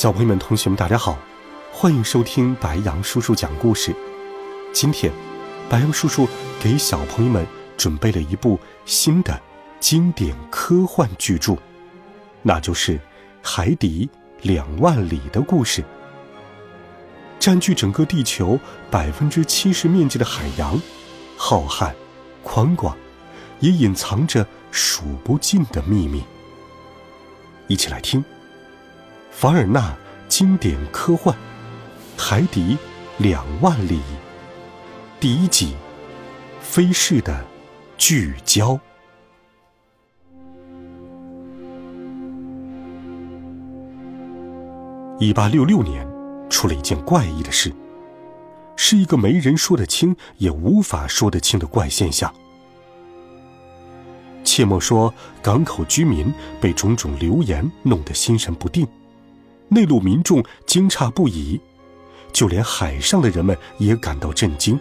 小朋友们、同学们，大家好，欢迎收听白羊叔叔讲故事。今天，白羊叔叔给小朋友们准备了一部新的经典科幻巨著，那就是《海底两万里的故事》。占据整个地球百分之七十面积的海洋，浩瀚、宽广，也隐藏着数不尽的秘密。一起来听。凡尔纳经典科幻《海底两万里》第一集：飞逝的聚焦。一八六六年，出了一件怪异的事，是一个没人说得清也无法说得清的怪现象。切莫说港口居民被种种流言弄得心神不定。内陆民众惊诧不已，就连海上的人们也感到震惊。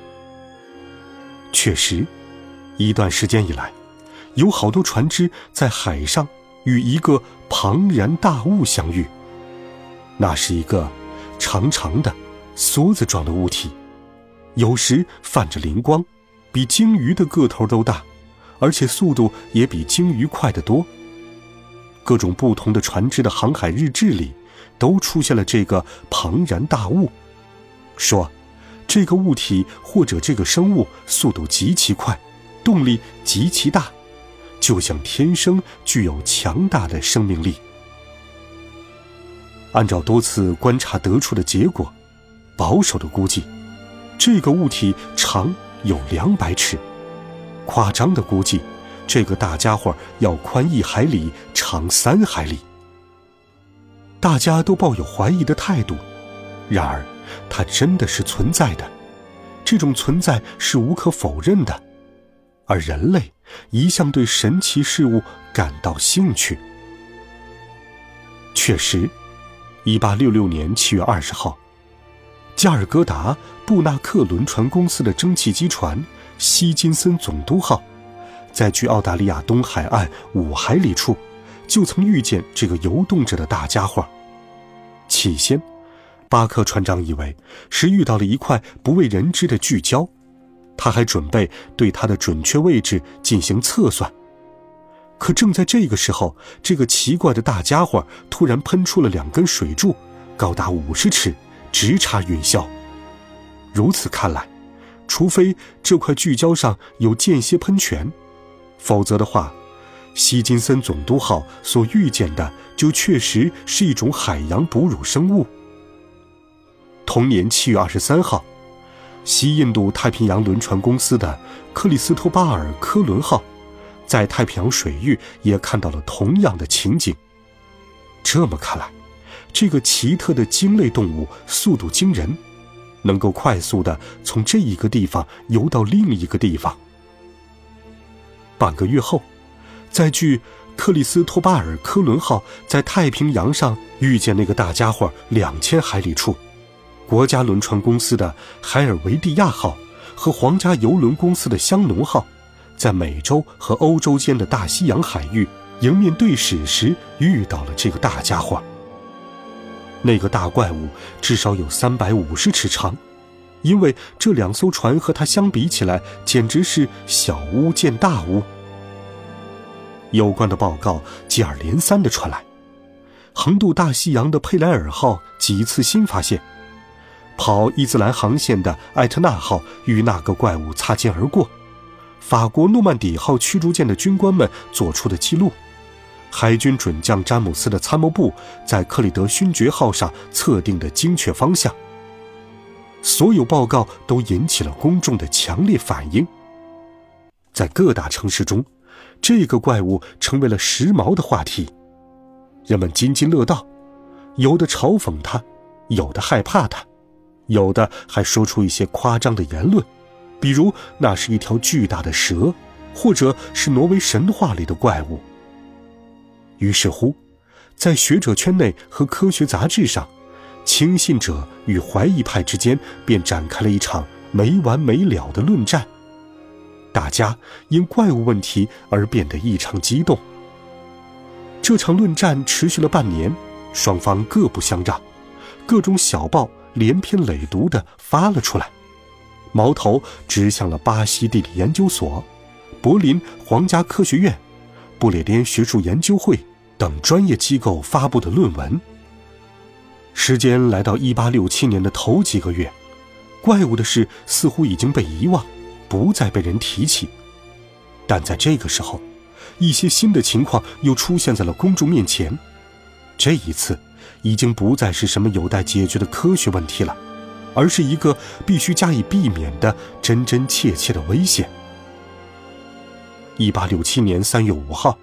确实，一段时间以来，有好多船只在海上与一个庞然大物相遇。那是一个长长的梭子状的物体，有时泛着灵光，比鲸鱼的个头都大，而且速度也比鲸鱼快得多。各种不同的船只的航海日志里。都出现了这个庞然大物，说，这个物体或者这个生物速度极其快，动力极其大，就像天生具有强大的生命力。按照多次观察得出的结果，保守的估计，这个物体长有两百尺；夸张的估计，这个大家伙要宽一海里，长三海里。大家都抱有怀疑的态度，然而，它真的是存在的，这种存在是无可否认的，而人类一向对神奇事物感到兴趣。确实，一八六六年七月二十号，加尔各答布纳克轮船公司的蒸汽机船“希金森总督号”，在距澳大利亚东海岸五海里处。就曾遇见这个游动着的大家伙。起先，巴克船长以为是遇到了一块不为人知的巨礁，他还准备对它的准确位置进行测算。可正在这个时候，这个奇怪的大家伙突然喷出了两根水柱，高达五十尺，直插云霄。如此看来，除非这块巨礁上有间歇喷泉，否则的话。希金森总督号所遇见的，就确实是一种海洋哺乳生物。同年七月二十三号，西印度太平洋轮船公司的克里斯托巴尔科伦号，在太平洋水域也看到了同样的情景。这么看来，这个奇特的鲸类动物速度惊人，能够快速的从这一个地方游到另一个地方。半个月后。在距克里斯托巴尔科伦号在太平洋上遇见那个大家伙两千海里处，国家轮船公司的海尔维蒂亚号和皇家游轮公司的香农号，在美洲和欧洲间的大西洋海域迎面对驶时遇到了这个大家伙。那个大怪物至少有三百五十尺长，因为这两艘船和它相比起来，简直是小巫见大巫。有关的报告接二连三的传来，横渡大西洋的佩莱尔号几次新发现，跑伊斯兰航线的艾特纳号与那个怪物擦肩而过，法国诺曼底号驱逐舰的军官们做出的记录，海军准将詹姆斯的参谋部在克里德勋爵号上测定的精确方向，所有报告都引起了公众的强烈反应，在各大城市中。这个怪物成为了时髦的话题，人们津津乐道，有的嘲讽他，有的害怕他，有的还说出一些夸张的言论，比如那是一条巨大的蛇，或者是挪威神话里的怪物。于是乎，在学者圈内和科学杂志上，轻信者与怀疑派之间便展开了一场没完没了的论战。大家因怪物问题而变得异常激动。这场论战持续了半年，双方各不相让，各种小报连篇累牍地发了出来，矛头指向了巴西地理研究所、柏林皇家科学院、不列颠学术研究会等专业机构发布的论文。时间来到一八六七年的头几个月，怪物的事似乎已经被遗忘。不再被人提起，但在这个时候，一些新的情况又出现在了公众面前。这一次，已经不再是什么有待解决的科学问题了，而是一个必须加以避免的真真切切的危险。一八六七年三月五号，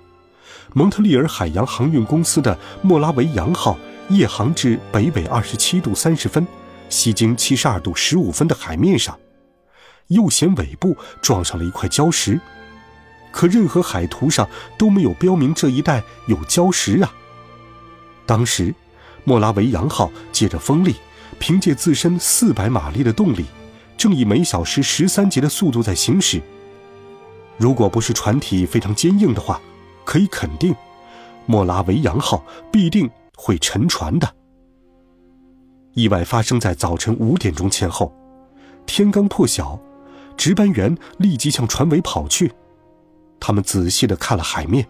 蒙特利尔海洋航运公司的莫拉维扬号夜航至北纬二十七度三十分，西经七十二度十五分的海面上。右舷尾部撞上了一块礁石，可任何海图上都没有标明这一带有礁石啊。当时，莫拉维扬号借着风力，凭借自身四百马力的动力，正以每小时十三节的速度在行驶。如果不是船体非常坚硬的话，可以肯定，莫拉维扬号必定会沉船的。意外发生在早晨五点钟前后，天刚破晓。值班员立即向船尾跑去，他们仔细地看了海面，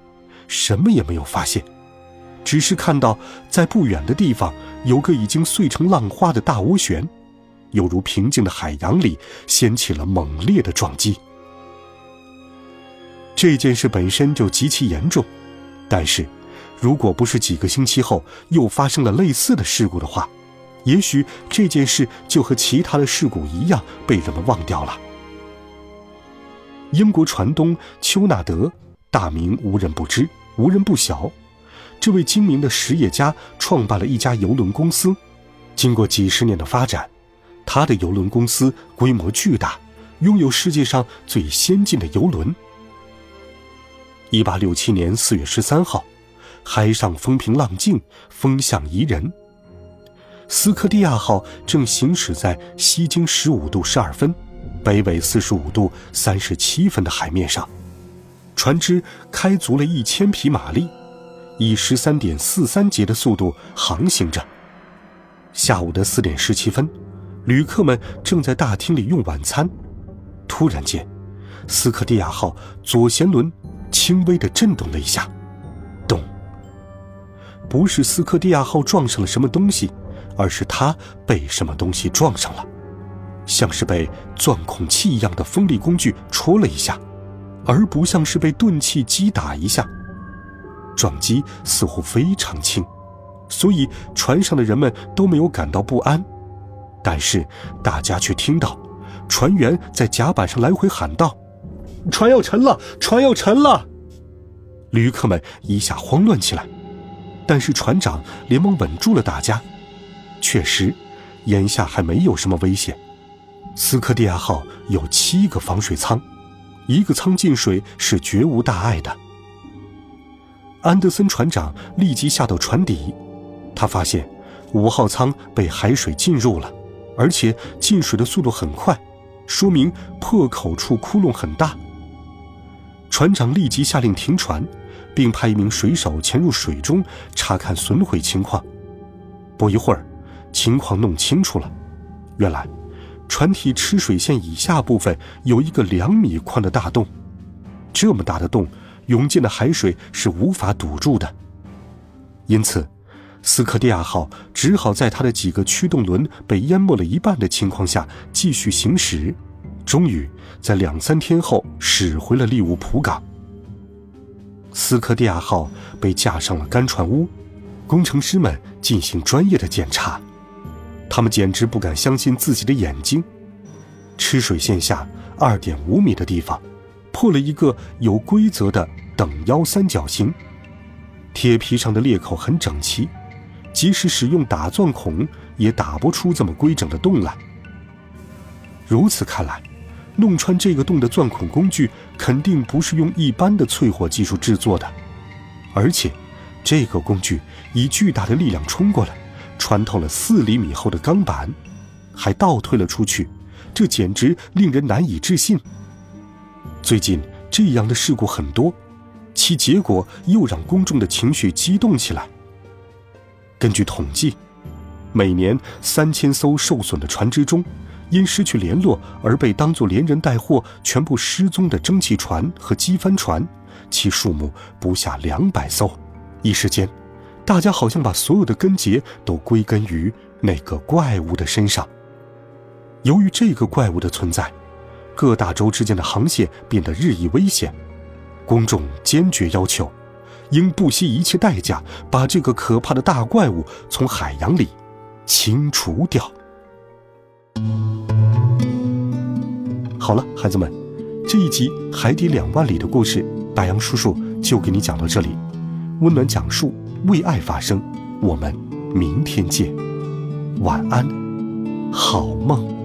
什么也没有发现，只是看到在不远的地方有个已经碎成浪花的大涡旋，犹如平静的海洋里掀起了猛烈的撞击。这件事本身就极其严重，但是，如果不是几个星期后又发生了类似的事故的话，也许这件事就和其他的事故一样被人们忘掉了。英国船东丘纳德，大名无人不知，无人不晓。这位精明的实业家创办了一家邮轮公司。经过几十年的发展，他的邮轮公司规模巨大，拥有世界上最先进的邮轮。一八六七年四月十三号，海上风平浪静，风向宜人。斯科蒂亚号正行驶在西经十五度十二分。北纬四十五度三十七分的海面上，船只开足了一千匹马力，以十三点四三节的速度航行着。下午的四点十七分，旅客们正在大厅里用晚餐。突然间，斯科蒂亚号左舷轮轻微的震动了一下，咚！不是斯科蒂亚号撞上了什么东西，而是它被什么东西撞上了。像是被钻孔器一样的锋利工具戳了一下，而不像是被钝器击打一下。撞击似乎非常轻，所以船上的人们都没有感到不安。但是大家却听到船员在甲板上来回喊道：“船要沉了，船要沉了！”旅客们一下慌乱起来，但是船长连忙稳住了大家。确实，眼下还没有什么危险。斯科蒂亚号有七个防水舱，一个舱进水是绝无大碍的。安德森船长立即下到船底，他发现五号舱被海水浸入了，而且进水的速度很快，说明破口处窟窿很大。船长立即下令停船，并派一名水手潜入水中查看损毁情况。不一会儿，情况弄清楚了，原来。船体吃水线以下部分有一个两米宽的大洞，这么大的洞，涌进的海水是无法堵住的。因此，斯科蒂亚号只好在它的几个驱动轮被淹没了一半的情况下继续行驶，终于在两三天后驶回了利物浦港。斯科蒂亚号被架上了干船坞，工程师们进行专业的检查。他们简直不敢相信自己的眼睛，吃水线下二点五米的地方，破了一个有规则的等腰三角形，铁皮上的裂口很整齐，即使使用打钻孔，也打不出这么规整的洞来。如此看来，弄穿这个洞的钻孔工具肯定不是用一般的淬火技术制作的，而且，这个工具以巨大的力量冲过来，穿透了四厘米厚的钢板，还倒退了出去，这简直令人难以置信。最近这样的事故很多，其结果又让公众的情绪激动起来。根据统计，每年三千艘受损的船只中，因失去联络而被当作连人带货全部失踪的蒸汽船和机帆船，其数目不下两百艘。一时间，大家好像把所有的根结都归根于那个怪物的身上。由于这个怪物的存在，各大洲之间的航线变得日益危险，公众坚决要求，应不惜一切代价把这个可怕的大怪物从海洋里清除掉。好了，孩子们，这一集《海底两万里》的故事，白杨叔叔就给你讲到这里。温暖讲述，为爱发声，我们明天见，晚安，好梦。